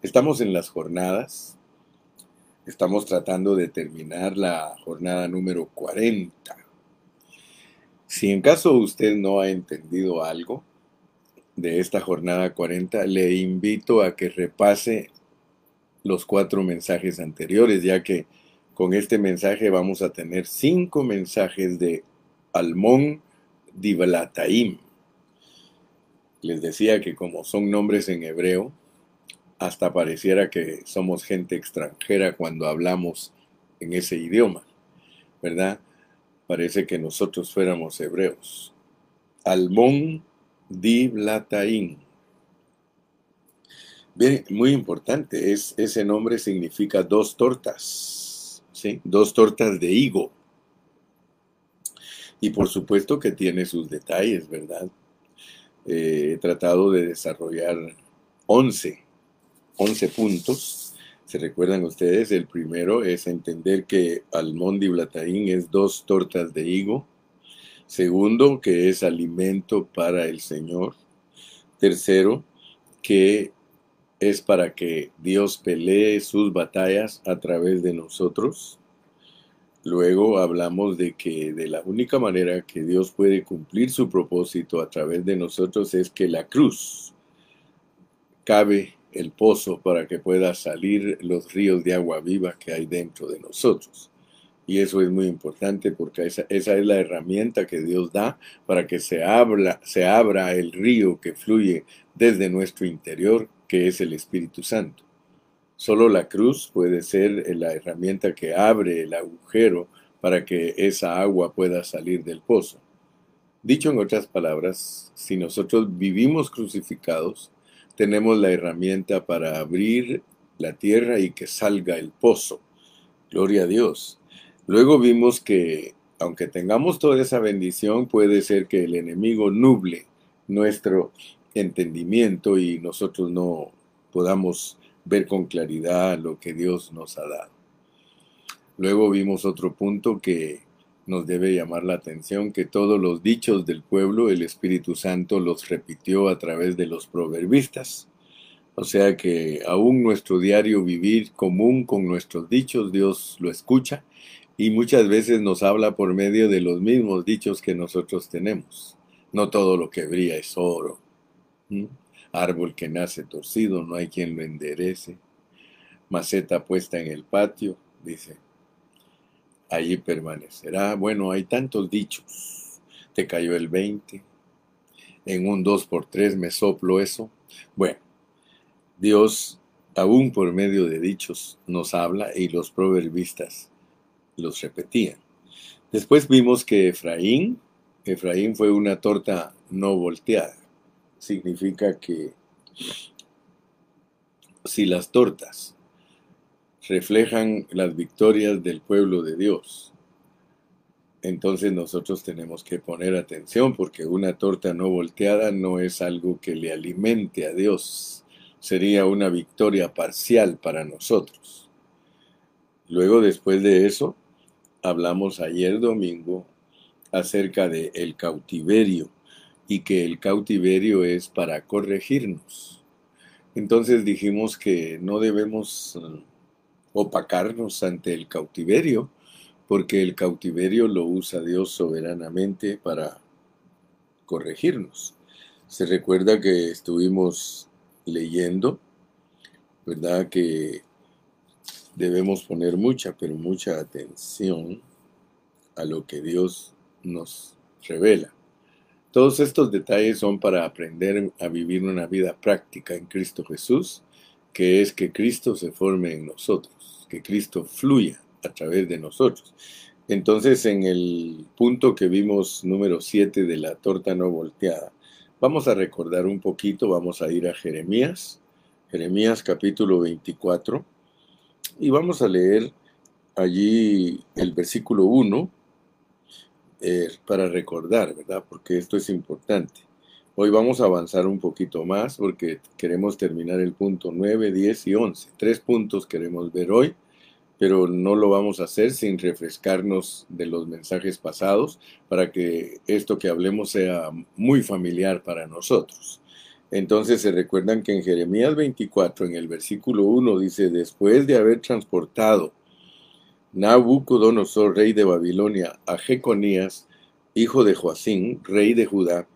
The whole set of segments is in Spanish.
Estamos en las jornadas. Estamos tratando de terminar la jornada número 40. Si en caso usted no ha entendido algo de esta jornada 40, le invito a que repase los cuatro mensajes anteriores, ya que con este mensaje vamos a tener cinco mensajes de Almón Diblataim. Les decía que como son nombres en hebreo, hasta pareciera que somos gente extranjera cuando hablamos en ese idioma, ¿verdad? Parece que nosotros fuéramos hebreos. Almón Diblataim. Bien, muy importante, es, ese nombre significa dos tortas, ¿sí? Dos tortas de higo. Y por supuesto que tiene sus detalles, ¿verdad? Eh, he tratado de desarrollar 11 11 puntos. ¿Se recuerdan ustedes? El primero es entender que almondi blataín es dos tortas de higo. Segundo, que es alimento para el Señor. Tercero, que es para que Dios pelee sus batallas a través de nosotros. Luego hablamos de que de la única manera que Dios puede cumplir su propósito a través de nosotros es que la cruz cabe el pozo para que pueda salir los ríos de agua viva que hay dentro de nosotros. Y eso es muy importante porque esa, esa es la herramienta que Dios da para que se, abra, se abra el río que fluye desde nuestro interior, que es el Espíritu Santo. Solo la cruz puede ser la herramienta que abre el agujero para que esa agua pueda salir del pozo. Dicho en otras palabras, si nosotros vivimos crucificados, tenemos la herramienta para abrir la tierra y que salga el pozo. Gloria a Dios. Luego vimos que aunque tengamos toda esa bendición, puede ser que el enemigo nuble nuestro entendimiento y nosotros no podamos ver con claridad lo que Dios nos ha dado. Luego vimos otro punto que nos debe llamar la atención que todos los dichos del pueblo el Espíritu Santo los repitió a través de los proverbistas. O sea que aún nuestro diario vivir común con nuestros dichos, Dios lo escucha y muchas veces nos habla por medio de los mismos dichos que nosotros tenemos. No todo lo que brilla es oro. Árbol que nace torcido, no hay quien lo enderece. Maceta puesta en el patio, dice allí permanecerá. Bueno, hay tantos dichos. Te cayó el 20. En un 2 por 3 me soplo eso. Bueno, Dios, aún por medio de dichos, nos habla y los proverbistas los repetían. Después vimos que Efraín, Efraín fue una torta no volteada. Significa que si las tortas reflejan las victorias del pueblo de Dios. Entonces nosotros tenemos que poner atención porque una torta no volteada no es algo que le alimente a Dios. Sería una victoria parcial para nosotros. Luego después de eso, hablamos ayer domingo acerca de el cautiverio y que el cautiverio es para corregirnos. Entonces dijimos que no debemos opacarnos ante el cautiverio, porque el cautiverio lo usa Dios soberanamente para corregirnos. Se recuerda que estuvimos leyendo, ¿verdad? Que debemos poner mucha, pero mucha atención a lo que Dios nos revela. Todos estos detalles son para aprender a vivir una vida práctica en Cristo Jesús, que es que Cristo se forme en nosotros que Cristo fluya a través de nosotros. Entonces, en el punto que vimos número 7 de la torta no volteada, vamos a recordar un poquito, vamos a ir a Jeremías, Jeremías capítulo 24, y vamos a leer allí el versículo 1 eh, para recordar, ¿verdad? Porque esto es importante. Hoy vamos a avanzar un poquito más porque queremos terminar el punto 9, 10 y 11. Tres puntos queremos ver hoy, pero no lo vamos a hacer sin refrescarnos de los mensajes pasados para que esto que hablemos sea muy familiar para nosotros. Entonces se recuerdan que en Jeremías 24, en el versículo 1, dice, después de haber transportado Nabucodonosor, rey de Babilonia, a Jeconías, hijo de Joacín, rey de Judá,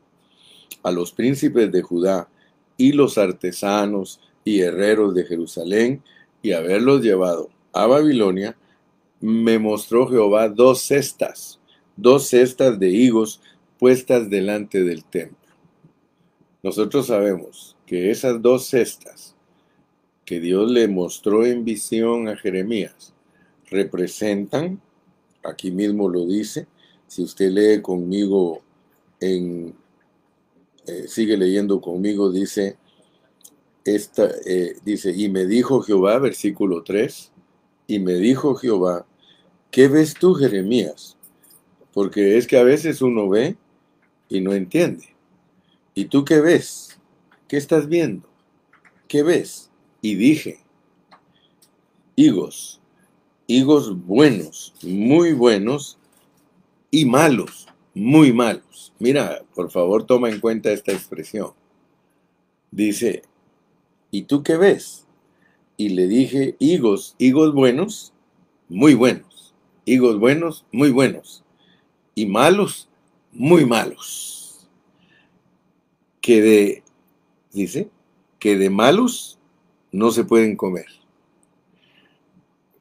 a los príncipes de Judá y los artesanos y herreros de Jerusalén, y haberlos llevado a Babilonia, me mostró Jehová dos cestas, dos cestas de higos puestas delante del templo. Nosotros sabemos que esas dos cestas que Dios le mostró en visión a Jeremías representan, aquí mismo lo dice, si usted lee conmigo en, eh, sigue leyendo conmigo, dice, esta, eh, dice, y me dijo Jehová, versículo 3, y me dijo Jehová, ¿qué ves tú, Jeremías? Porque es que a veces uno ve y no entiende. ¿Y tú qué ves? ¿Qué estás viendo? ¿Qué ves? Y dije, higos, higos buenos, muy buenos, y malos, muy malos. Mira, por favor, toma en cuenta esta expresión. Dice, ¿y tú qué ves? Y le dije, higos, higos buenos, muy buenos. Higos buenos, muy buenos. Y malos, muy malos. Que de, dice, que de malos no se pueden comer.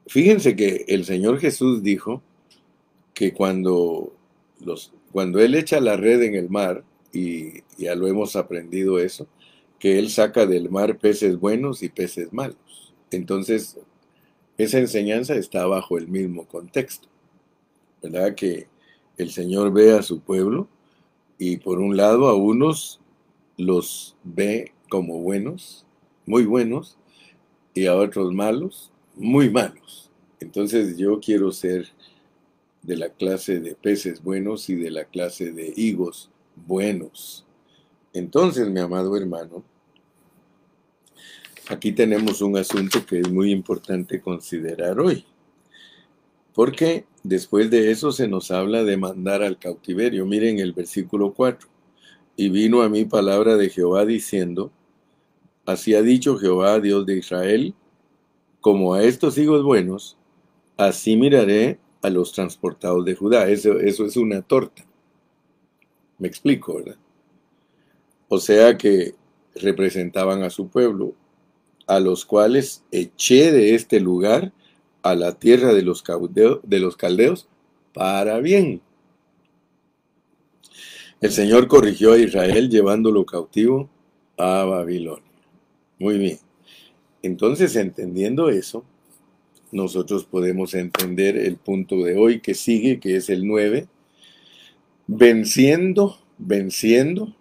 Fíjense que el Señor Jesús dijo que cuando, los, cuando Él echa la red en el mar, y ya lo hemos aprendido eso, que Él saca del mar peces buenos y peces malos. Entonces, esa enseñanza está bajo el mismo contexto, ¿verdad? Que el Señor ve a su pueblo y por un lado a unos los ve como buenos, muy buenos, y a otros malos, muy malos. Entonces yo quiero ser de la clase de peces buenos y de la clase de higos buenos. Entonces, mi amado hermano, aquí tenemos un asunto que es muy importante considerar hoy. Porque después de eso se nos habla de mandar al cautiverio. Miren el versículo 4. Y vino a mí palabra de Jehová diciendo, Así ha dicho Jehová, Dios de Israel, como a estos hijos buenos, así miraré a los transportados de Judá. Eso, eso es una torta. Me explico, ¿verdad? O sea que representaban a su pueblo, a los cuales eché de este lugar a la tierra de los, de los caldeos para bien. El Señor corrigió a Israel llevándolo cautivo a Babilonia. Muy bien. Entonces, entendiendo eso, nosotros podemos entender el punto de hoy que sigue, que es el 9, venciendo, venciendo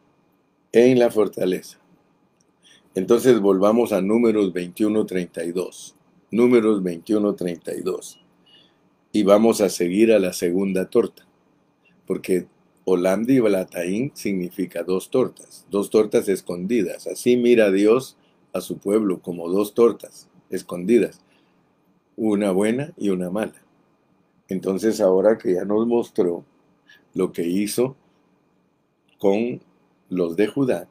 en la fortaleza. Entonces volvamos a números 21-32. Números 21-32. Y vamos a seguir a la segunda torta. Porque Holanda y Balataín significa dos tortas, dos tortas escondidas. Así mira Dios a su pueblo como dos tortas escondidas, una buena y una mala. Entonces ahora que ya nos mostró lo que hizo con los de Judá,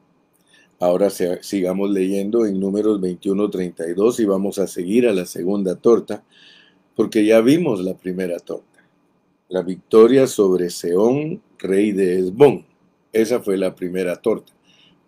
Ahora sigamos leyendo en números 21-32 y vamos a seguir a la segunda torta, porque ya vimos la primera torta. La victoria sobre Seón, rey de Esbón. Esa fue la primera torta.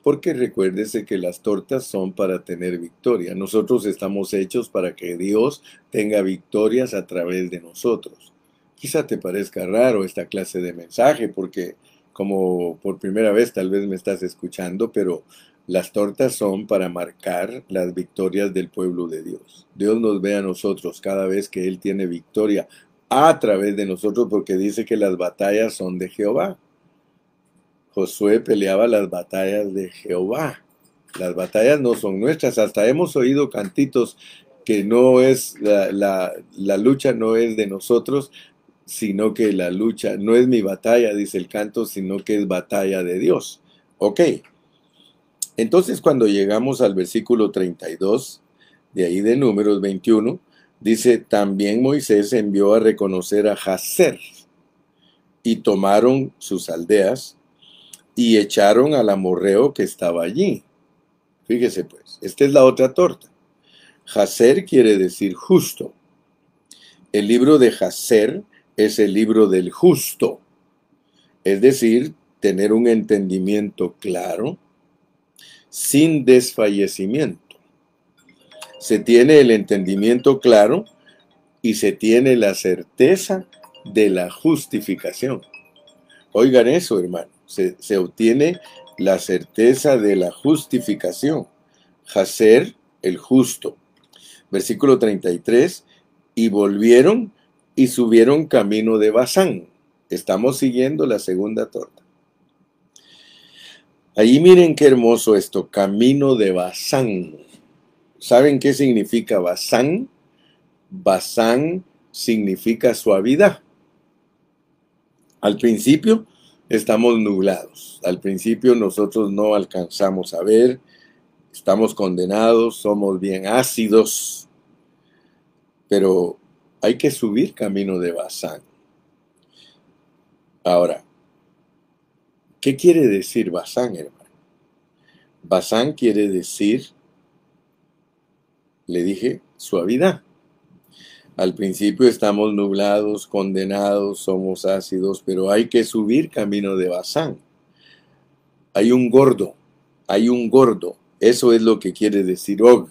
Porque recuérdese que las tortas son para tener victoria. Nosotros estamos hechos para que Dios tenga victorias a través de nosotros. Quizá te parezca raro esta clase de mensaje porque como por primera vez tal vez me estás escuchando, pero las tortas son para marcar las victorias del pueblo de Dios. Dios nos ve a nosotros cada vez que Él tiene victoria a través de nosotros porque dice que las batallas son de Jehová. Josué peleaba las batallas de Jehová. Las batallas no son nuestras. Hasta hemos oído cantitos que no es la, lucha no es de nosotros, sino que la lucha no es mi batalla, dice el canto, sino que es batalla de Dios. Ok, entonces cuando llegamos al versículo 32, de ahí de números 21, dice, también Moisés envió a reconocer a Jazer y tomaron sus aldeas y echaron al amorreo que estaba allí. Fíjese pues, esta es la otra torta. Hacer quiere decir justo. El libro de Hacer es el libro del justo. Es decir, tener un entendimiento claro, sin desfallecimiento. Se tiene el entendimiento claro y se tiene la certeza de la justificación. Oigan eso, hermano. Se, obtiene la certeza de la justificación. Hacer el justo. Versículo 33. Y volvieron y subieron camino de Basán. Estamos siguiendo la segunda torta. Ahí miren qué hermoso esto, camino de Basán. ¿Saben qué significa Basán? Basán significa suavidad. Al principio estamos nublados. Al principio nosotros no alcanzamos a ver, estamos condenados, somos bien ácidos, pero hay que subir camino de Basán. Ahora, ¿qué quiere decir Basán, hermano? Basán quiere decir, le dije, suavidad. Al principio estamos nublados, condenados, somos ácidos, pero hay que subir camino de Basán. Hay un gordo, hay un gordo. Eso es lo que quiere decir Og.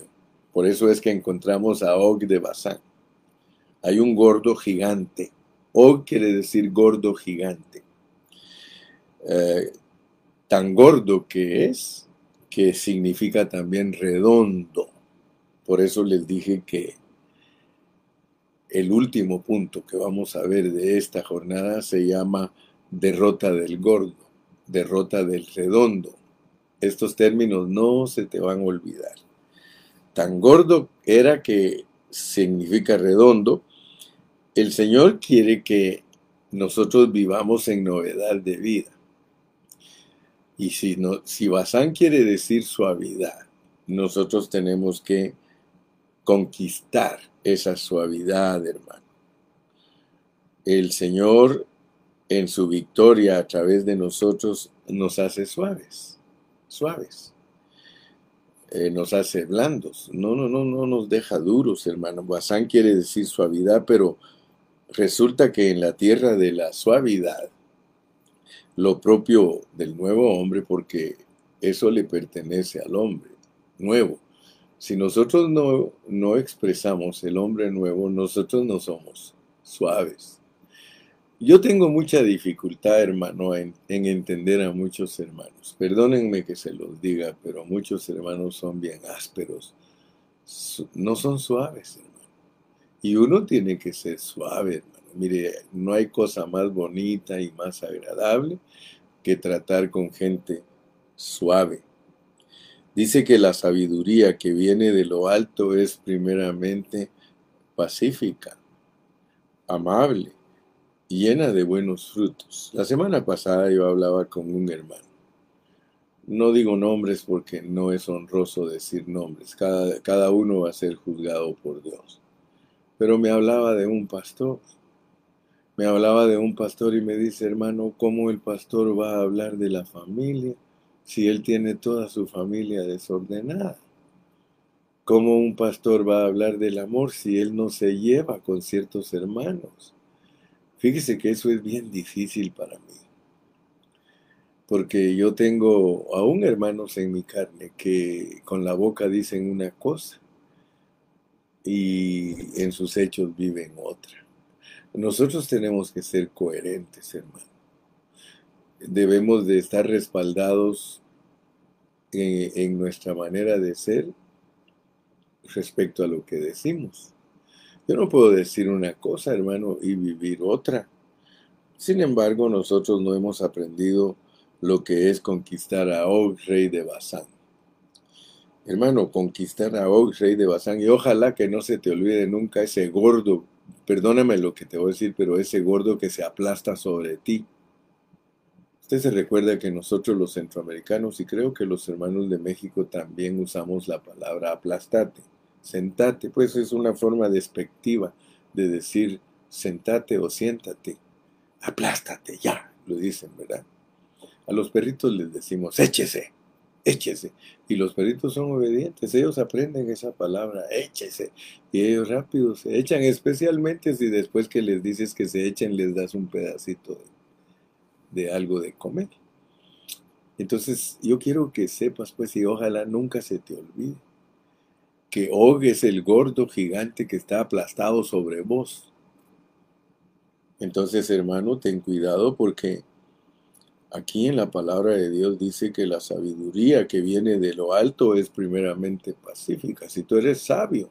Por eso es que encontramos a Og de Basán. Hay un gordo gigante. Og quiere decir gordo gigante. Eh, tan gordo que es, que significa también redondo. Por eso les dije que el último punto que vamos a ver de esta jornada se llama derrota del gordo, derrota del redondo. Estos términos no se te van a olvidar. Tan gordo era que significa redondo. El Señor quiere que nosotros vivamos en novedad de vida. Y si, no, si Basán quiere decir suavidad, nosotros tenemos que conquistar esa suavidad, hermano. El Señor en su victoria a través de nosotros nos hace suaves, suaves. Eh, nos hace blandos. No, no, no, no nos deja duros, hermano. Basán quiere decir suavidad, pero resulta que en la tierra de la suavidad, lo propio del nuevo hombre, porque eso le pertenece al hombre nuevo, si nosotros no, no expresamos el hombre nuevo, nosotros no somos suaves. Yo tengo mucha dificultad, hermano, en, en, entender a muchos hermanos. Perdónenme que se los diga, pero muchos hermanos son bien ásperos. No son suaves, hermano. Y uno tiene que ser suave, hermano. Mire, no hay cosa más bonita y más agradable que tratar con gente suave. Dice que la sabiduría que viene de lo alto es primeramente pacífica, amable, llena de buenos frutos. La semana pasada yo hablaba con un hermano. No digo nombres porque no es honroso decir nombres. Cada, cada uno va a ser juzgado por Dios. Pero me hablaba de un pastor. Me hablaba de un pastor y me dice, hermano, ¿cómo el pastor va a hablar de la familia? Si él tiene toda su familia desordenada? ¿Cómo un pastor va a hablar del amor si él no se lleva con ciertos hermanos? Fíjese que eso es bien difícil para mí. Porque yo tengo aún hermanos en mi carne que con la boca dicen una cosa y en sus hechos viven otra. Nosotros tenemos que ser coherentes, hermano debemos de estar respaldados en, nuestra manera de ser respecto a lo que decimos. Yo no puedo decir una cosa, hermano, y vivir otra. Sin embargo, nosotros no hemos aprendido lo que es conquistar a Og, rey de Basán. Hermano, conquistar a Og, rey de Basán, y ojalá que no se te olvide nunca ese gordo, perdóname lo que te voy a decir, pero ese gordo que se aplasta sobre ti Usted se recuerda que nosotros los centroamericanos y creo que los hermanos de México también usamos la palabra aplastate, sentate, pues es una forma despectiva de decir sentate o siéntate, aplástate ya, lo dicen, ¿verdad? A los perritos les decimos échese, échese. Y los perritos son obedientes, ellos aprenden esa palabra, échese. Y ellos rápido se echan, especialmente si después que les dices que se echen les das un pedacito de, de algo de comer. Entonces yo quiero que sepas pues y ojalá nunca se te olvide que Og es el gordo gigante que está aplastado sobre vos. Entonces hermano, ten cuidado porque Aquí en la palabra de Dios dice que la sabiduría que viene de lo alto es primeramente pacífica. Si tú eres sabio,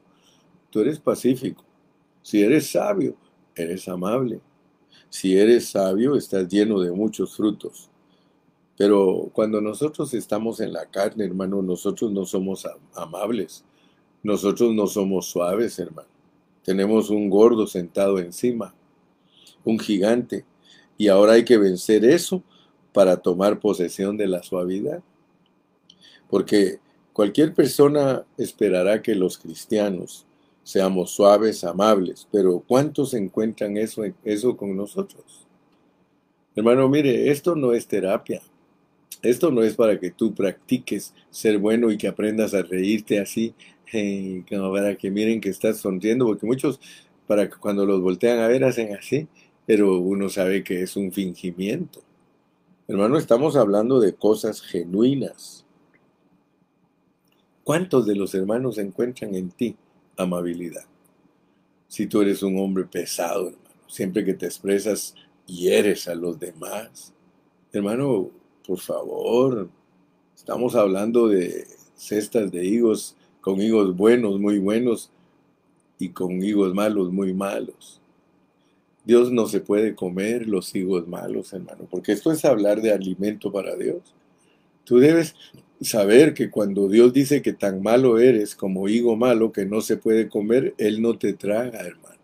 tú eres pacífico. Si eres sabio, eres amable. Si eres sabio, estás lleno de muchos frutos. Pero cuando nosotros estamos en la carne, hermano, nosotros no somos amables. Nosotros no somos suaves, hermano. Tenemos un gordo sentado encima, un gigante. Y ahora hay que vencer eso para tomar posesión de la suavidad. Porque cualquier persona esperará que los cristianos seamos suaves, amables, pero ¿cuántos encuentran eso, eso con nosotros? Hermano, mire, esto no es terapia. Esto no es para que tú practiques ser bueno y que aprendas a reírte así, como para que miren que estás sonriendo, porque muchos, para que cuando los voltean a ver, hacen así, pero uno sabe que es un fingimiento. Hermano, estamos hablando de cosas genuinas. ¿Cuántos de los hermanos encuentran en ti amabilidad? Si tú eres un hombre pesado, hermano, siempre que te expresas, hieres a los demás. Hermano, por favor, estamos hablando de cestas de higos, con higos buenos, muy buenos, y con higos malos, muy malos. Dios no se puede comer los higos malos, hermano, porque esto es hablar de alimento para Dios. Tú debes saber que cuando Dios dice que tan malo eres como higo malo que no se puede comer, Él no te traga, hermano.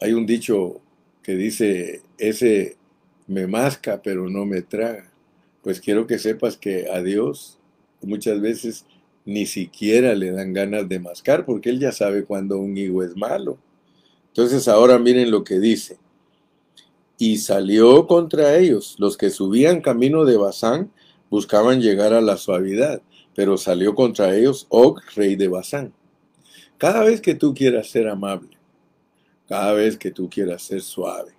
Hay un dicho que dice, ese me masca pero no me traga. Pues quiero que sepas que a Dios muchas veces ni siquiera le dan ganas de mascar porque Él ya sabe cuando un higo es malo. Entonces ahora miren lo que dice. Y salió contra ellos. Los que subían camino de Basán buscaban llegar a la suavidad, pero salió contra ellos Og, rey de Basán. Cada vez que tú quieras ser amable, cada vez que tú quieras ser suave,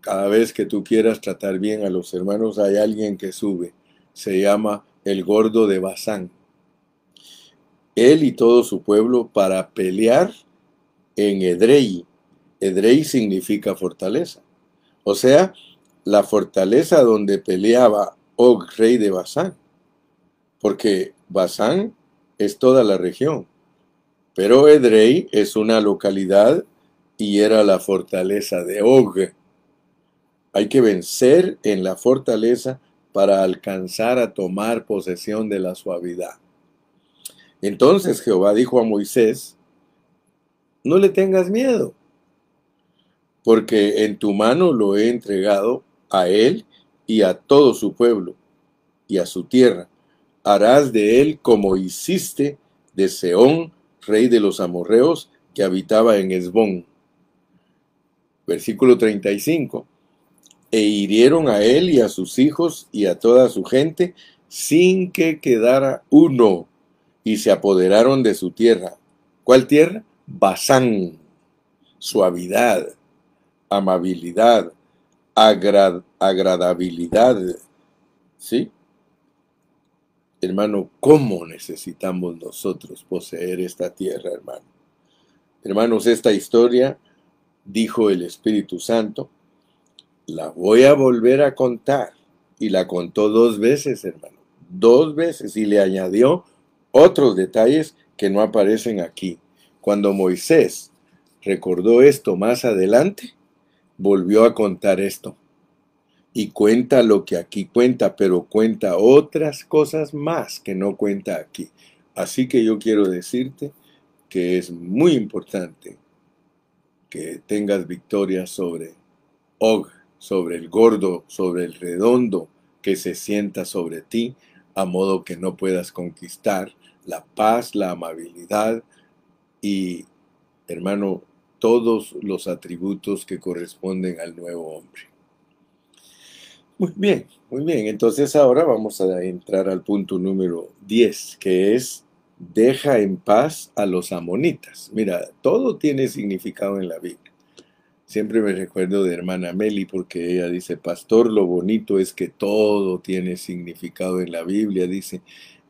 cada vez que tú quieras tratar bien a los hermanos, hay alguien que sube. Se llama el gordo de Basán. Él y todo su pueblo para pelear en Edrei, Edrei significa fortaleza. O sea, la fortaleza donde peleaba Og, rey de Basán. Porque Basán es toda la región. Pero Edrei es una localidad y era la fortaleza de Og. Hay que vencer en la fortaleza para alcanzar a tomar posesión de la suavidad. Entonces Jehová dijo a Moisés, no le tengas miedo, porque en tu mano lo he entregado a él y a todo su pueblo y a su tierra. Harás de él como hiciste de Seón, rey de los amorreos, que habitaba en Esbón. Versículo 35. E hirieron a él y a sus hijos y a toda su gente, sin que quedara uno, y se apoderaron de su tierra. ¿Cuál tierra? Basán, suavidad, amabilidad, agradabilidad. ¿Sí? Hermano, ¿cómo necesitamos nosotros poseer esta tierra, hermano? Hermanos, esta historia, dijo el Espíritu Santo, la voy a volver a contar. Y la contó dos veces, hermano. Dos veces. Y le añadió otros detalles que no aparecen aquí. Cuando Moisés recordó esto más adelante, volvió a contar esto. Y cuenta lo que aquí cuenta, pero cuenta otras cosas más que no cuenta aquí. Así que yo quiero decirte que es muy importante que tengas victoria sobre Og, sobre el gordo, sobre el redondo que se sienta sobre ti, a modo que no puedas conquistar la paz, la amabilidad y, hermano, todos los atributos que corresponden al nuevo hombre. Muy bien, muy bien. Entonces ahora vamos a entrar al punto número 10, que es deja en paz a los amonitas. Mira, todo tiene significado en la Biblia. Siempre me recuerdo de hermana Meli porque ella dice, pastor, lo bonito es que todo tiene significado en la Biblia, dice.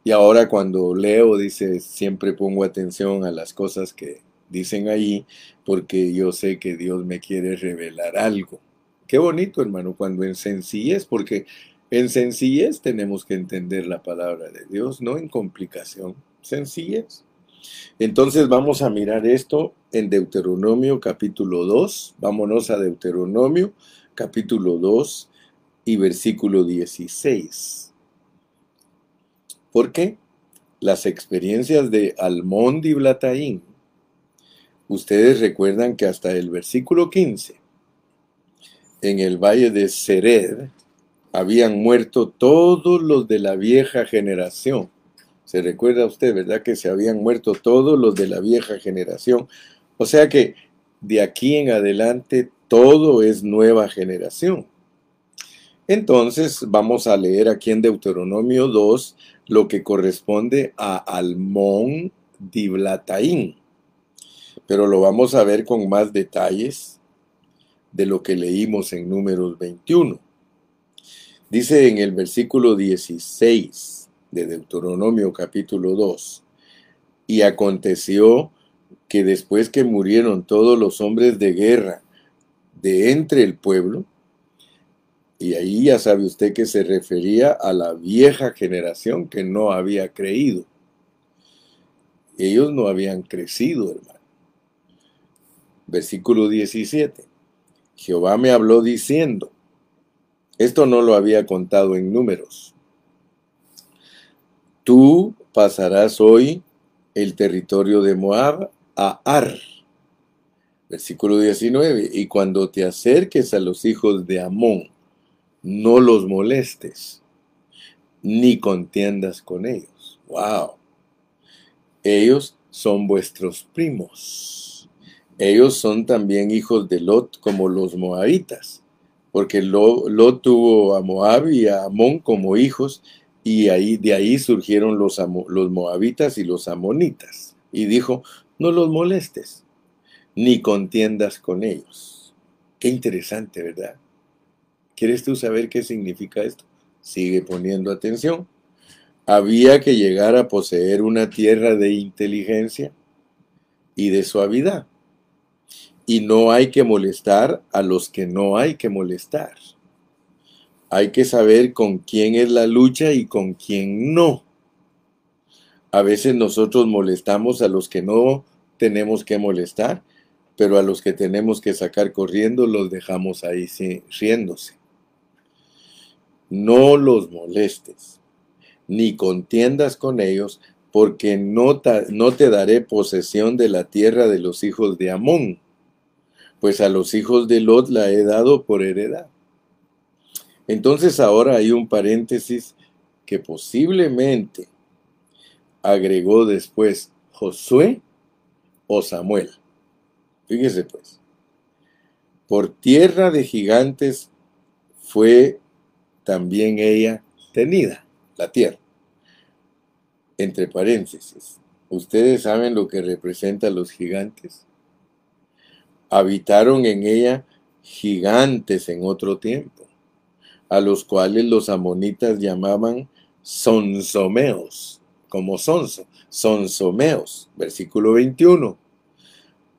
Y ahora cuando leo, dice, siempre pongo atención a las cosas que dicen ahí porque yo sé que Dios me quiere revelar algo. Qué bonito, hermano, cuando en sencillez, porque en sencillez tenemos que entender la palabra de Dios, no en complicación, sencillez. Entonces vamos a mirar esto en Deuteronomio capítulo 2. Vámonos a Deuteronomio capítulo 2 y versículo 16. ¿Por qué? Las experiencias de Almón y Blataín. Ustedes recuerdan que hasta el versículo 15, en el valle de Sered, habían muerto todos los de la vieja generación. Se recuerda usted, ¿verdad? Que se habían muerto todos los de la vieja generación. O sea que de aquí en adelante todo es nueva generación. Entonces vamos a leer aquí en Deuteronomio 2 lo que corresponde a Almón Diblataín. Pero lo vamos a ver con más detalles de lo que leímos en números 21. Dice en el versículo 16 de Deuteronomio capítulo 2, y aconteció que después que murieron todos los hombres de guerra de entre el pueblo, y ahí ya sabe usted que se refería a la vieja generación que no había creído. Ellos no habían crecido, hermano. Versículo 17. Jehová me habló diciendo, esto no lo había contado en números. Tú pasarás hoy el territorio de Moab a Ar. Versículo 19. Y cuando te acerques a los hijos de Amón, no los molestes, ni contiendas con ellos. ¡Wow! Ellos son vuestros primos. Ellos son también hijos de Lot como los moabitas, porque Lot, tuvo a Moab y a Amón como hijos, y de ahí surgieron los, los moabitas y los amonitas. Y dijo, no los molestes, ni contiendas con ellos. Qué interesante, ¿verdad? ¿Quieres tú saber qué significa esto? Sigue poniendo atención. Había que llegar a poseer una tierra de inteligencia y de suavidad. Y no hay que molestar a los que no hay que molestar. Hay que saber con quién es la lucha y con quién no. A veces nosotros molestamos a los que no tenemos que molestar, pero a los que tenemos que sacar corriendo los dejamos ahí riéndose. No los molestes, ni contiendas con ellos, porque no te, no te daré posesión de la tierra de los hijos de Amón, pues a los hijos de Lot la he dado por heredad. Entonces ahora hay un paréntesis que posiblemente agregó después Josué o Samuel. Fíjese pues, por tierra de gigantes fue también ella tenida, la tierra. Entre paréntesis, ¿ustedes saben lo que representan los gigantes? Habitaron en ella gigantes en otro tiempo, a los cuales los amonitas llamaban sonsomeos como Sonso, Sonsomeos, versículo 21.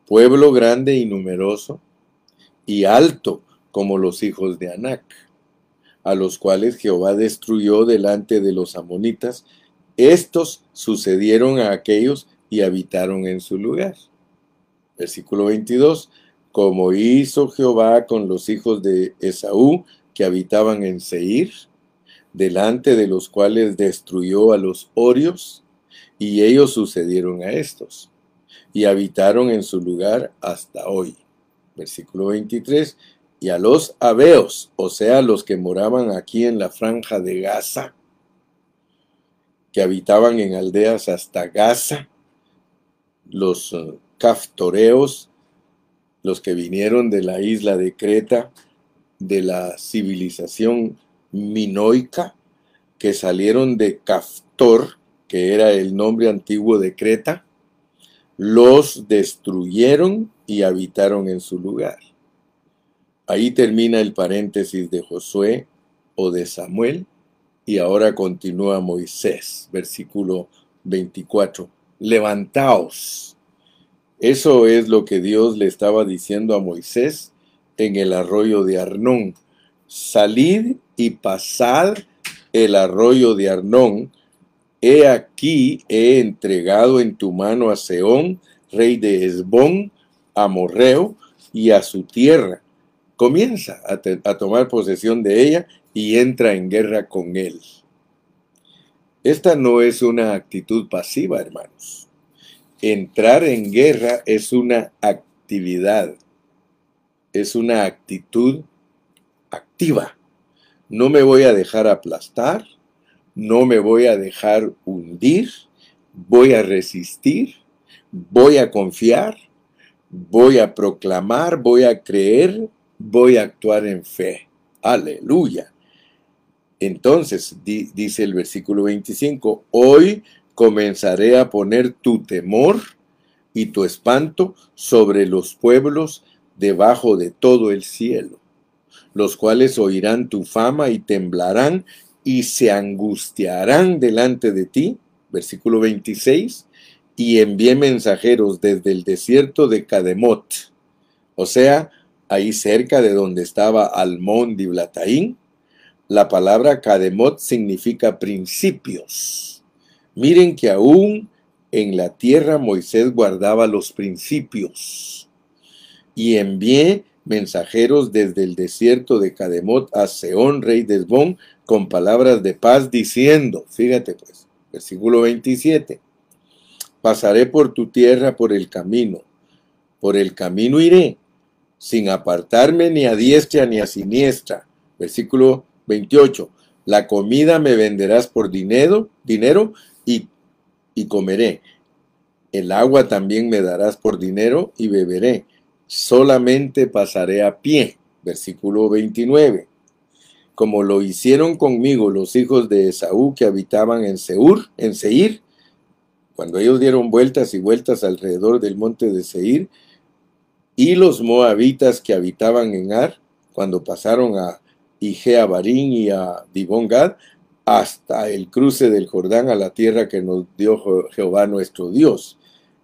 Pueblo grande y numeroso y alto como los hijos de Anac, a los cuales Jehová destruyó delante de los amonitas. Estos sucedieron a aquellos y habitaron en su lugar. Versículo 22. Como hizo Jehová con los hijos de Esaú que habitaban en Seir, delante de los cuales destruyó a los orios, y ellos sucedieron a estos, y habitaron en su lugar hasta hoy. Versículo 23, y a los abeos, o sea, los que moraban aquí en la franja de Gaza, que habitaban en aldeas hasta Gaza, los uh, caftoreos, los que vinieron de la isla de Creta, de la civilización minoica, que salieron de Caftor, que era el nombre antiguo de Creta, los destruyeron y habitaron en su lugar. Ahí termina el paréntesis de Josué o de Samuel y ahora continúa Moisés, versículo 24. Levantaos. Eso es lo que Dios le estaba diciendo a Moisés en el arroyo de Arnón. Salid y pasad el arroyo de Arnón. He aquí he entregado en tu mano a Seón, rey de Esbón, a Morreo y a su tierra. Comienza a, a tomar posesión de ella y entra en guerra con él. Esta no es una actitud pasiva, hermanos. Entrar en guerra es una actividad, es una actitud activa. No me voy a dejar aplastar, no me voy a dejar hundir, voy a resistir, voy a confiar, voy a proclamar, voy a creer, voy a actuar en fe. Aleluya. Entonces, dice el versículo 25, hoy comenzaré a poner tu temor y tu espanto sobre los pueblos debajo de todo el cielo, los cuales oirán tu fama y temblarán y se angustiarán delante de ti. Versículo 26, y envié mensajeros desde el desierto de Cademot, o sea, ahí cerca de donde estaba Almón Blataín, la palabra Kademot significa principios. Miren que aún en la tierra Moisés guardaba los principios. Y envié mensajeros desde el desierto de Kademot a Seón, rey de Esbón, con palabras de paz, diciendo, fíjate pues, versículo 27, pasaré por tu tierra por el camino, por el camino iré, sin apartarme ni a diestra ni a siniestra. Versículo 28. La comida me venderás por dinero, dinero y, comeré. El agua también me darás por dinero y beberé. Solamente pasaré a pie. Versículo 29. Como lo hicieron conmigo los hijos de Esaú que habitaban en en Seir, cuando ellos dieron vueltas y vueltas alrededor del monte de Seir, y los moabitas que habitaban en Ar, cuando pasaron a y Jeabarín y a Dibongad hasta el cruce del Jordán a la tierra que nos dio Jehová nuestro Dios.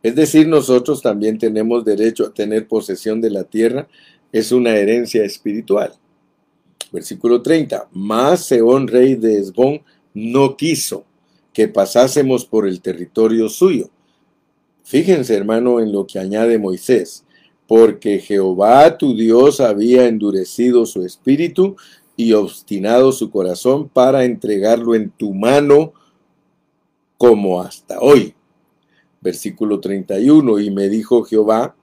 Es decir, nosotros también tenemos derecho a tener posesión de la tierra, es una herencia espiritual. Versículo 30. Mas Seón, rey de Esbón, no quiso que pasásemos por el territorio suyo. Fíjense, hermano, en lo que añade Moisés, porque Jehová tu Dios había endurecido su espíritu y obstinado su corazón para entregarlo en tu mano como hasta hoy. Versículo 31, y me dijo Jehová,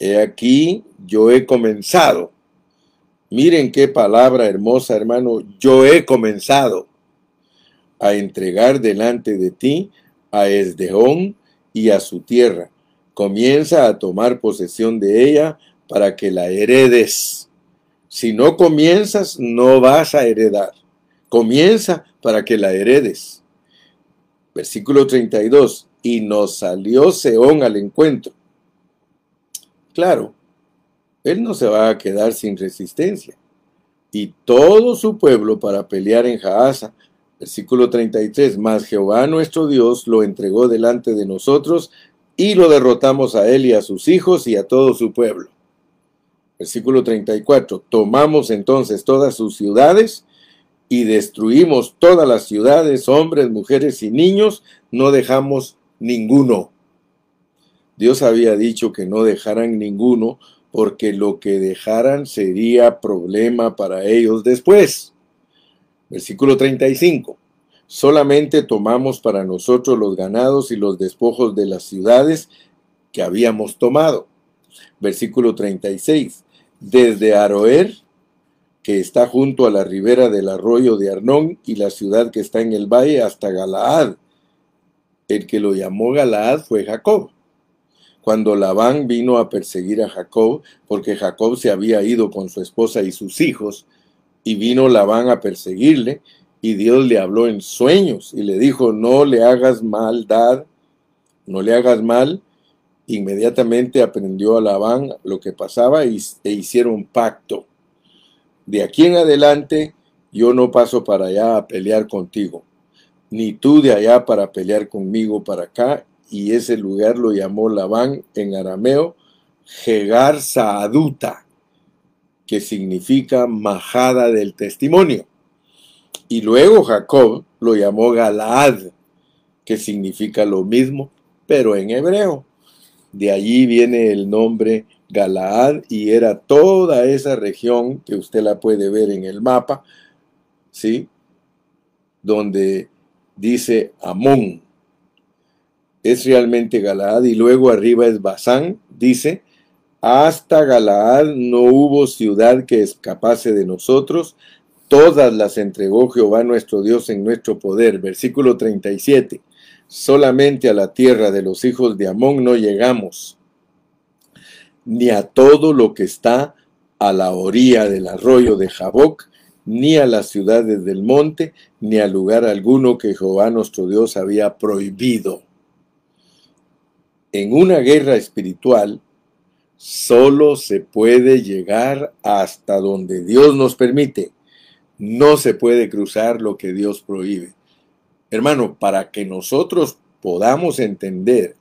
he aquí, yo he comenzado. Miren qué palabra hermosa, hermano, yo he comenzado a entregar delante de ti a Esdeón y a su tierra. Comienza a tomar posesión de ella para que la heredes si no comienzas, no vas a heredar. Comienza para que la heredes. Versículo 32. Y nos salió Seón al encuentro. Claro, él no se va a quedar sin resistencia. Y todo su pueblo para pelear en Jaasa. Versículo 33. Mas Jehová nuestro Dios lo entregó delante de nosotros y lo derrotamos a él y a sus hijos y a todo su pueblo. Versículo 34. Tomamos entonces todas sus ciudades y destruimos todas las ciudades, hombres, mujeres y niños, no dejamos ninguno. Dios había dicho que no dejaran ninguno porque lo que dejaran sería problema para ellos después. Versículo 35. Solamente tomamos para nosotros los ganados y los despojos de las ciudades que habíamos tomado. Versículo 36 desde Aroer, que está junto a la ribera del arroyo de Arnón, y la ciudad que está en el valle, hasta Galaad. El que lo llamó Galaad fue Jacob. Cuando Labán vino a perseguir a Jacob, porque Jacob se había ido con su esposa y sus hijos, Y vino Labán a perseguirle, y Dios le habló en sueños y le dijo, no le hagas maldad, no le hagas mal. Inmediatamente aprendió a Labán lo que pasaba y, e hicieron pacto. De aquí en adelante yo no paso para allá a pelear contigo, ni tú de allá para pelear conmigo para acá. Y ese lugar lo llamó Labán en arameo Jegar Saaduta, que significa majada del testimonio. Y luego Jacob lo llamó Galaad, que significa lo mismo, pero en hebreo. De allí viene el nombre Galaad y era toda esa región que usted la puede ver en el mapa, ¿sí? Donde dice Amón. Es realmente Galaad y luego arriba es Basán, dice, hasta Galaad no hubo ciudad que escapase de nosotros, todas las entregó Jehová nuestro Dios en nuestro poder. Versículo 37. Solamente a la tierra de los hijos de Amón no llegamos, ni a todo lo que está a la orilla del arroyo de Jaboc, ni a las ciudades del monte, ni a lugar alguno que Jehová nuestro Dios había prohibido. En una guerra espiritual, solo se puede llegar hasta donde Dios nos permite. No se puede cruzar lo que Dios prohíbe. Hermano, para que nosotros podamos entender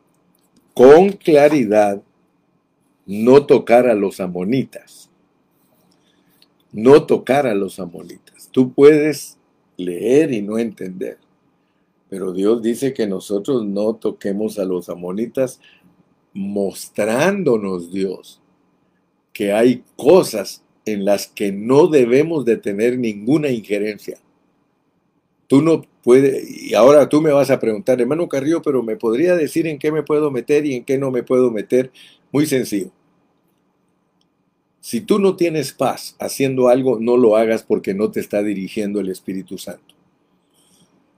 con claridad, no tocar a los amonitas. No tocar a los amonitas. Tú puedes leer y no entender. Pero Dios dice que nosotros no toquemos a los amonitas mostrándonos Dios que hay cosas en las que no debemos de tener ninguna injerencia. Tú no puedes, y ahora tú me vas a preguntar, hermano Carrillo, pero me podría decir en qué me puedo meter y en qué no me puedo meter. Muy sencillo. Si tú no tienes paz haciendo algo, no lo hagas porque no te está dirigiendo el Espíritu Santo.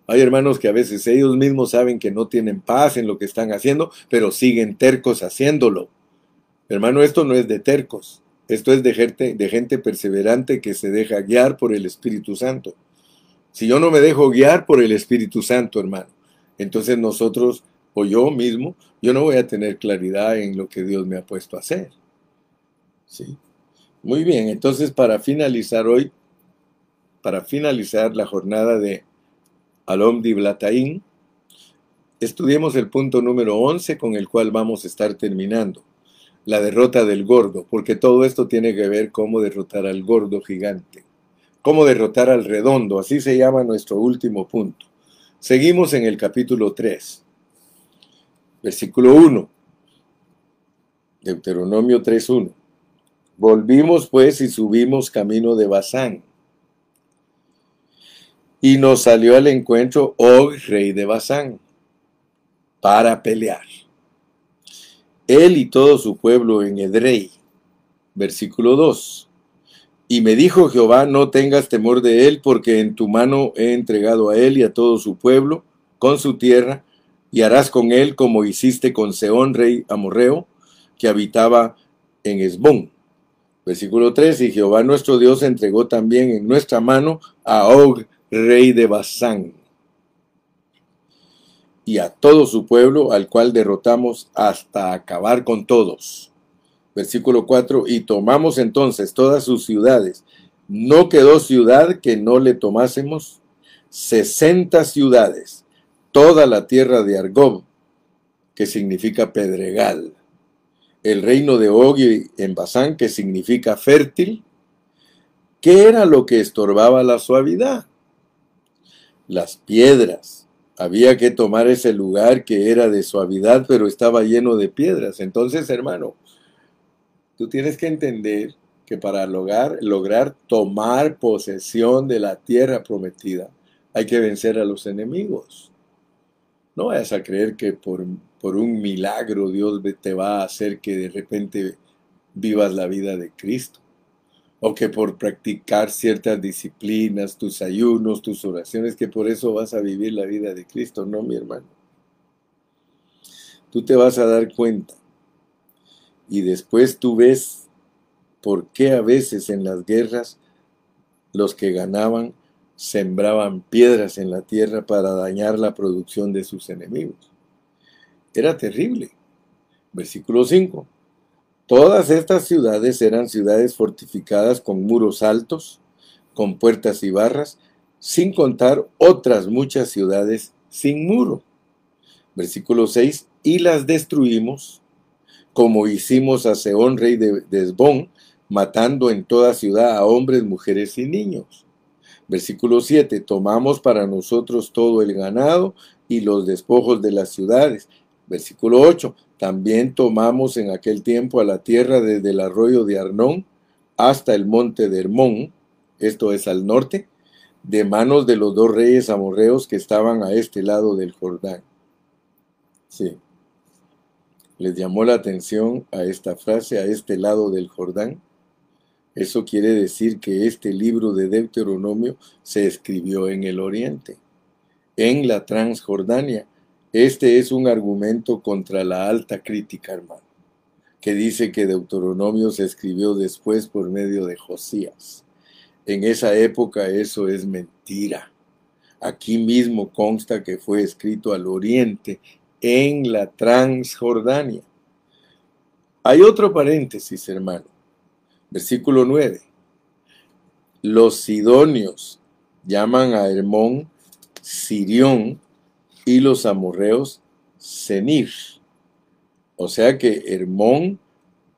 Hay hermanos que a veces ellos mismos saben que no tienen paz en lo que están haciendo, pero siguen tercos haciéndolo. Hermano, esto no es de tercos, esto es de gente, de gente perseverante que se deja guiar por el Espíritu Santo. Si yo no me dejo guiar por el Espíritu Santo, hermano, entonces nosotros o yo mismo, yo no voy a tener claridad en lo que Dios me ha puesto a hacer. ¿Sí? Muy bien, entonces para finalizar hoy, para finalizar la jornada de Alom Blataín, estudiemos el punto número 11 con el cual vamos a estar terminando, la derrota del gordo, porque todo esto tiene que ver cómo derrotar al gordo gigante, cómo derrotar al redondo, así se llama nuestro último punto. Seguimos en el capítulo 3, versículo 1, Deuteronomio 3.1. Volvimos pues y subimos camino de Basán y nos salió al encuentro Og, rey de Basán, para pelear. Él y todo su pueblo en Edrei. Versículo 2. Y me dijo Jehová, no tengas temor de él, porque en tu mano he entregado a él y a todo su pueblo, con su tierra, y harás con él como hiciste con Seón, rey amorreo, que habitaba en Esbón. Versículo 3, y Jehová nuestro Dios entregó también en nuestra mano a Og, rey de Basán, y a todo su pueblo, al cual derrotamos hasta acabar con todos. Versículo 4, y tomamos entonces todas sus ciudades. No quedó ciudad que no le tomásemos, sesenta ciudades, toda la tierra de Argob, que significa pedregal, el reino de Og en Basán, que significa fértil, ¿qué era lo que estorbaba la suavidad? las piedras. Había que tomar ese lugar que era de suavidad, pero estaba lleno de piedras. Entonces, hermano, tú tienes que entender que para lograr, tomar posesión de la tierra prometida, hay que vencer a los enemigos. No vayas a creer que por, por un milagro Dios te va a hacer que de repente vivas la vida de Cristo o que por practicar ciertas disciplinas, tus ayunos, tus oraciones, que por eso vas a vivir la vida de Cristo. No, mi hermano. Tú te vas a dar cuenta y después tú ves por qué a veces en las guerras los que ganaban sembraban piedras en la tierra para dañar la producción de sus enemigos. Era terrible. Versículo 5. Todas estas ciudades eran ciudades fortificadas con muros altos, con puertas y barras, sin contar otras muchas ciudades sin muro. Versículo 6. Y las destruimos, como hicimos a Seón, rey de Esbón, matando en toda ciudad a hombres, mujeres y niños. Versículo 7. Tomamos para nosotros todo el ganado y los despojos de las ciudades. Versículo 8. También tomamos en aquel tiempo a la tierra desde el arroyo de Arnón hasta el monte de Hermón, esto es al norte, de manos de los dos reyes amorreos que estaban a este lado del Jordán. Sí. ¿Les llamó la atención a esta frase, a este lado del Jordán? Eso quiere decir que este libro de Deuteronomio se escribió en el oriente, en la Transjordania, este es un argumento contra la alta crítica, hermano, que dice que Deuteronomio se escribió después por medio de Josías. En esa época eso es mentira. Aquí mismo consta que fue escrito al oriente, en la Transjordania. Hay otro paréntesis, hermano. Versículo 9. Los sidonios llaman a Hermón Sirión y los amorreos Senir. O sea que Hermón,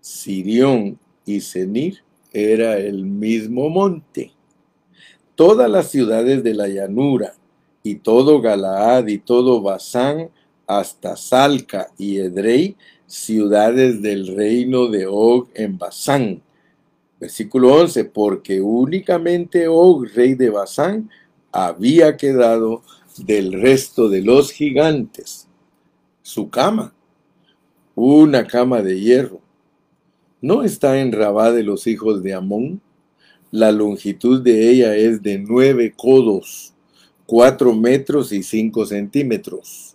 Sirión y Senir era el mismo monte. Todas las ciudades de la llanura y todo Galaad y todo Basán hasta Salca y Edrei, ciudades del reino de Og en Basán. Versículo 11, porque únicamente Og, rey de Basán, había quedado del resto de los gigantes. Su cama, una cama de hierro, ¿no está en Rabá de los hijos de Amón? La longitud de ella es de nueve codos, cuatro metros y cinco centímetros,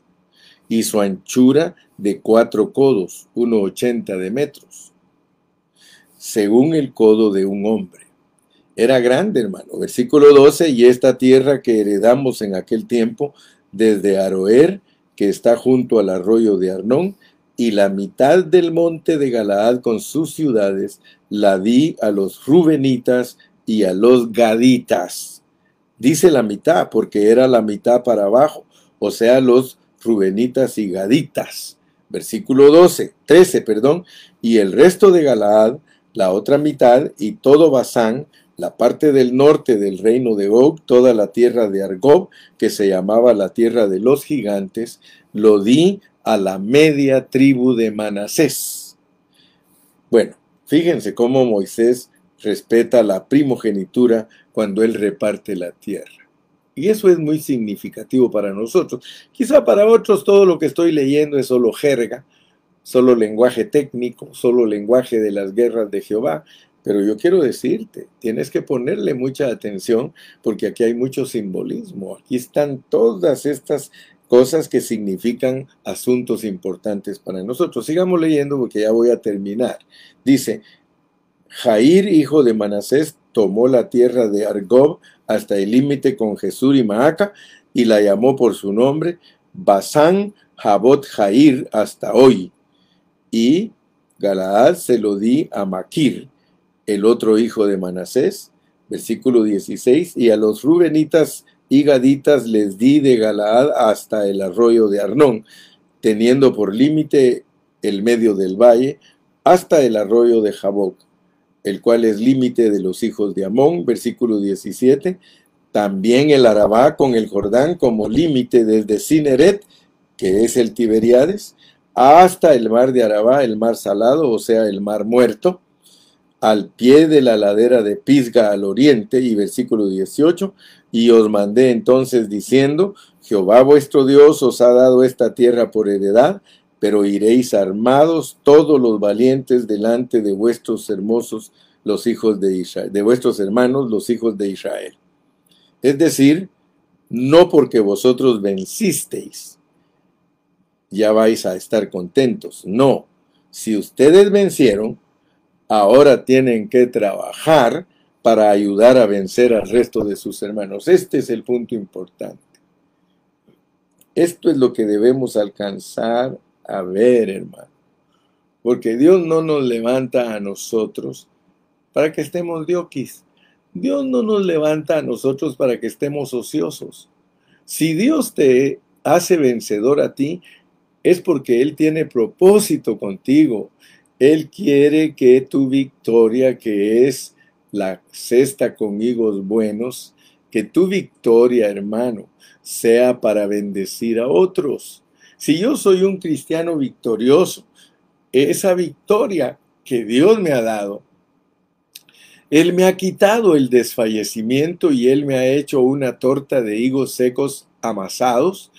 y su anchura de cuatro codos, uno ochenta de metros, según el codo de un hombre era grande, hermano. Versículo 12, y esta tierra que heredamos en aquel tiempo desde Aroer, que está junto al arroyo de Arnón, y la mitad del monte de Galaad con sus ciudades, la di a los Rubenitas y a los Gaditas. Dice la mitad, porque era la mitad para abajo, o sea, los Rubenitas y Gaditas. Versículo 12, 13, perdón, y el resto de Galaad, la otra mitad, y todo Basán, la parte del norte del reino de Og, toda la tierra de Argob, que se llamaba la tierra de los gigantes, lo di a la media tribu de Manasés. Bueno, fíjense cómo Moisés respeta la primogenitura cuando él reparte la tierra. Y eso es muy significativo para nosotros. Quizá para otros todo lo que estoy leyendo es solo jerga, solo lenguaje técnico, solo lenguaje de las guerras de Jehová, pero yo quiero decirte, tienes que ponerle mucha atención porque aquí hay mucho simbolismo. Aquí están todas estas cosas que significan asuntos importantes para nosotros. Sigamos leyendo porque ya voy a terminar. Dice, Jair, hijo de Manasés, tomó la tierra de Argob hasta el límite con Jesús y Maaca y la llamó por su nombre Basán Jabot Jair hasta hoy. Y Galaad se lo di a Maquir, el otro hijo de Manasés, versículo 16, y a los rubenitas y gaditas les di de Galaad hasta el arroyo de Arnón, teniendo por límite el medio del valle, hasta el arroyo de Jaboc, el cual es límite de los hijos de Amón, versículo 17, también el Arabá con el Jordán como límite desde Cineret, que es el Tiberiades, hasta el mar de Arabá, el mar salado, o sea, el mar muerto, al pie de la ladera de Pisga al oriente, y versículo 18, y os mandé entonces diciendo, Jehová vuestro Dios os ha dado esta tierra por heredad, pero iréis armados todos los valientes delante de vuestros hermosos los hijos de Israel, de vuestros hermanos los hijos de Israel. Es decir, no porque vosotros vencisteis, ya vais a estar contentos. No, si ustedes vencieron, ahora tienen que trabajar para ayudar a vencer al resto de sus hermanos. Este es el punto importante. Esto es lo que debemos alcanzar a ver, hermano. Porque Dios no nos levanta a nosotros para que estemos diokis. Dios no nos levanta a nosotros para que estemos ociosos. Si Dios te hace vencedor a ti, es porque Él tiene propósito contigo. Él quiere que tu victoria, que es la cesta con higos buenos, que tu victoria, hermano, sea para bendecir a otros. Si yo soy un cristiano victorioso, esa victoria que Dios me ha dado, Él me ha quitado el desfallecimiento y Él me ha hecho una torta de higos secos amasados,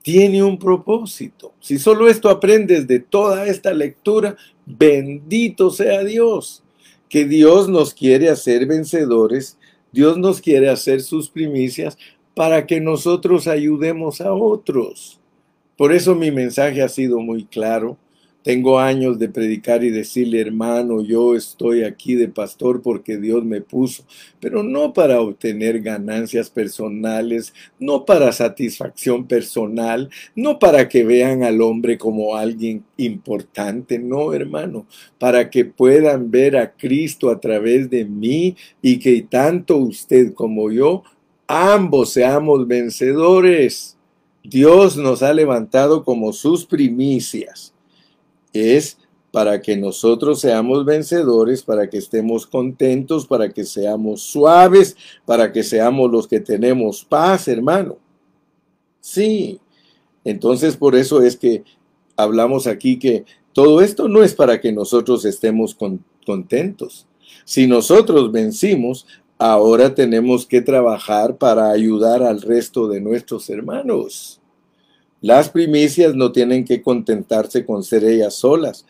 tiene un propósito. Si solo esto aprendes de toda esta lectura, bendito sea Dios, que Dios nos quiere hacer vencedores, Dios nos quiere hacer sus primicias para que nosotros ayudemos a otros. Por eso mi mensaje ha sido muy claro. Tengo años de predicar y decirle, hermano, yo estoy aquí de pastor porque Dios me puso, pero no para obtener ganancias personales, no para satisfacción personal, no para que vean al hombre como alguien importante, no, hermano, para que puedan ver a Cristo a través de mí y que tanto usted como yo, ambos seamos vencedores. Dios nos ha levantado como sus primicias es para que nosotros seamos vencedores, para que estemos contentos, para que seamos suaves, para que seamos los que tenemos paz, hermano. Sí, entonces por eso es que hablamos aquí que todo esto no es para que nosotros estemos contentos. Si nosotros vencimos, ahora tenemos que trabajar para ayudar al resto de nuestros hermanos. Las primicias no tienen que contentarse con ser ellas solas.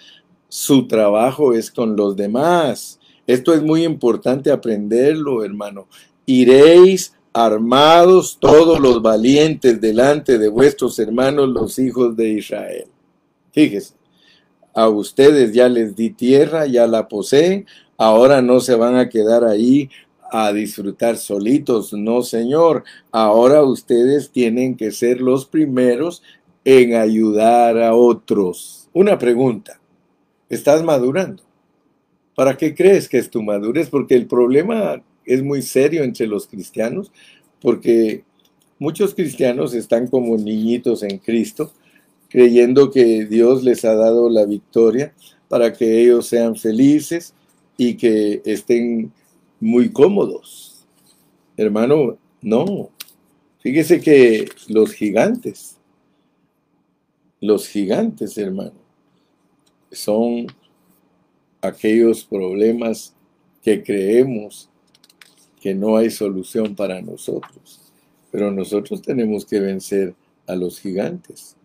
Su trabajo es con los demás. Esto es muy importante aprenderlo, hermano. Iréis armados todos los valientes delante de vuestros hermanos, los hijos de Israel. Fíjese, a ustedes ya les di tierra, ya la poseen, ahora no se van a quedar ahí a disfrutar solitos. No, Señor, ahora ustedes tienen que ser los primeros en ayudar a otros. Una pregunta, ¿estás madurando? ¿Para qué crees que es tu madurez? Porque el problema es muy serio entre los cristianos, porque muchos cristianos están como niñitos en Cristo, creyendo que Dios les ha dado la victoria para que ellos sean felices y que estén muy cómodos. Hermano, no. Fíjese que los gigantes, los gigantes, hermano, son aquellos problemas que creemos que no hay solución para nosotros. Pero nosotros tenemos que vencer a los gigantes.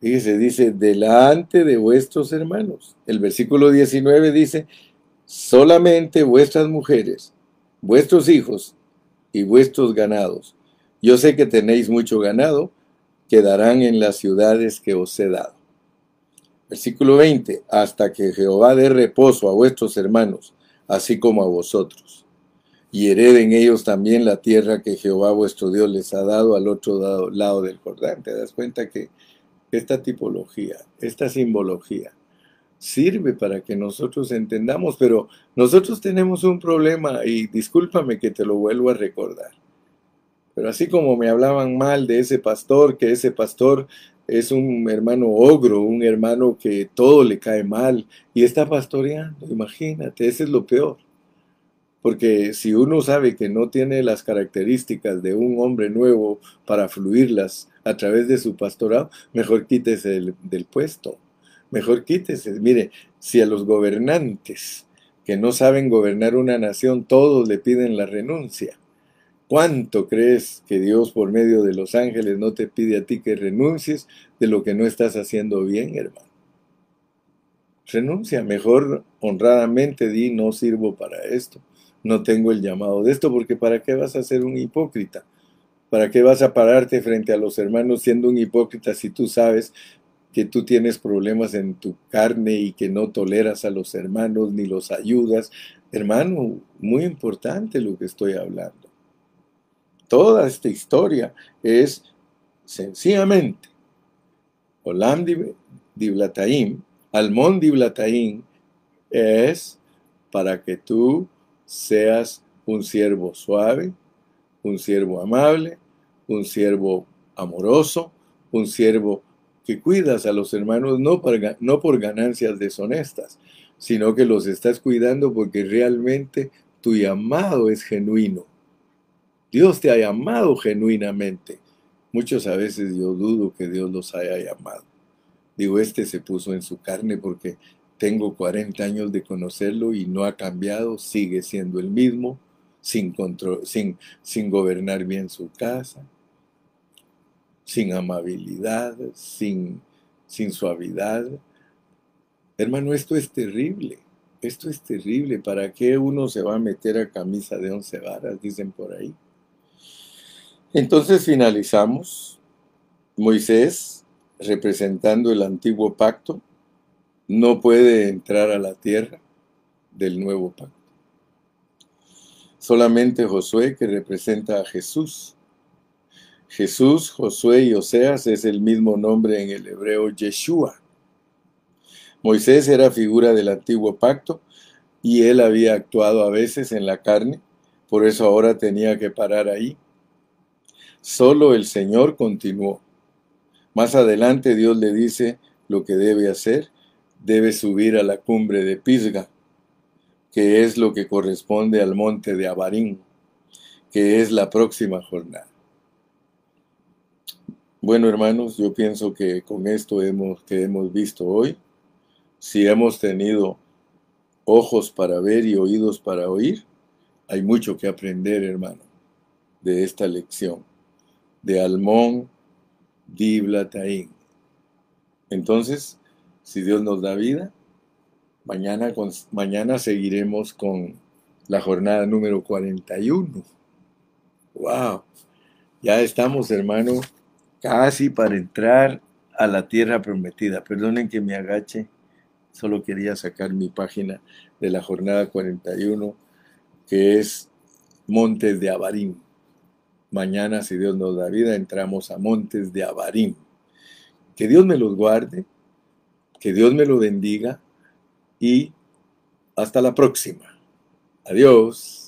Fíjese, dice, delante de vuestros hermanos. El versículo 19 dice, solamente vuestras mujeres, vuestros hijos y vuestros ganados. Yo sé que tenéis mucho ganado, quedarán en las ciudades que os he dado. Versículo 20, hasta que Jehová dé reposo a vuestros hermanos, así como a vosotros, y hereden ellos también la tierra que Jehová vuestro Dios les ha dado al otro lado del Jordán. Te das cuenta que esta tipología, esta simbología, sirve para que nosotros entendamos, pero nosotros tenemos un problema y discúlpame que te lo vuelvo a recordar. Pero así como me hablaban mal de ese pastor, que ese pastor es un hermano ogro, un hermano que todo le cae mal y está pastoreando, imagínate, ese es lo peor. Porque si uno sabe que no tiene las características de un hombre nuevo para fluirlas a través de su pastorado, mejor quítese del puesto mejor quítese. Mire, si a los gobernantes que no saben gobernar una nación, todos le piden la renuncia. ¿Cuánto crees que Dios por medio de los ángeles no te pide a ti que renuncies de lo que no estás haciendo bien, hermano? Renuncia, mejor honradamente di, no sirvo para esto, no tengo el llamado de esto, porque ¿para qué vas a ser un hipócrita? ¿Para qué vas a pararte frente a los hermanos siendo un hipócrita si tú sabes que tú tienes problemas en tu carne y que no toleras a los hermanos ni los ayudas, Hermano, muy importante lo que estoy hablando. Toda esta historia es sencillamente Olam Diblataim, Almón Diblataim, es para que tú seas un siervo suave, un siervo amable, un siervo amoroso, un siervo que cuidas a los hermanos no por, no por ganancias deshonestas, sino que los estás cuidando porque realmente tu llamado es genuino. Dios te ha llamado genuinamente. Muchos a veces yo dudo que Dios los haya llamado. Digo, este se puso en su carne porque tengo 40 años de conocerlo y no ha cambiado, sigue siendo el mismo, sin, control, sin, sin gobernar bien su casa, sin amabilidad, sin, sin suavidad. Hermano, esto es terrible. Esto es terrible. ¿Para qué uno se va a meter a camisa de once varas? Dicen por ahí. Entonces finalizamos. Moisés, representando el antiguo pacto, no puede entrar a la tierra del nuevo pacto. Solamente Josué, que representa a Jesús. Jesús, Josué y Oseas es el mismo nombre en el hebreo Yeshua. Moisés era figura del antiguo pacto y él había actuado a veces en la carne, por eso ahora tenía que parar ahí. Solo el Señor continuó. Más adelante Dios le dice lo que debe hacer debe subir a la cumbre de Pisga, que es lo que corresponde al monte de Abarín, que es la próxima jornada. Bueno, hermanos, yo pienso que con esto hemos, que hemos visto hoy, si hemos tenido ojos para ver y oídos para oír, hay mucho que aprender, hermano, de esta lección, de Almón Diblataín. Entonces, si Dios nos da vida. Mañana, mañana seguiremos con la jornada número 41. ¡Wow! Ya estamos, hermano, casi para entrar a la tierra prometida. Perdonen que me agache, solo quería sacar mi página de la jornada 41, que es Montes de Abarim. Mañana, si Dios nos da vida, entramos a Montes de Abarim. Que Dios me los guarde que Dios me lo bendiga y hasta la próxima. Adiós.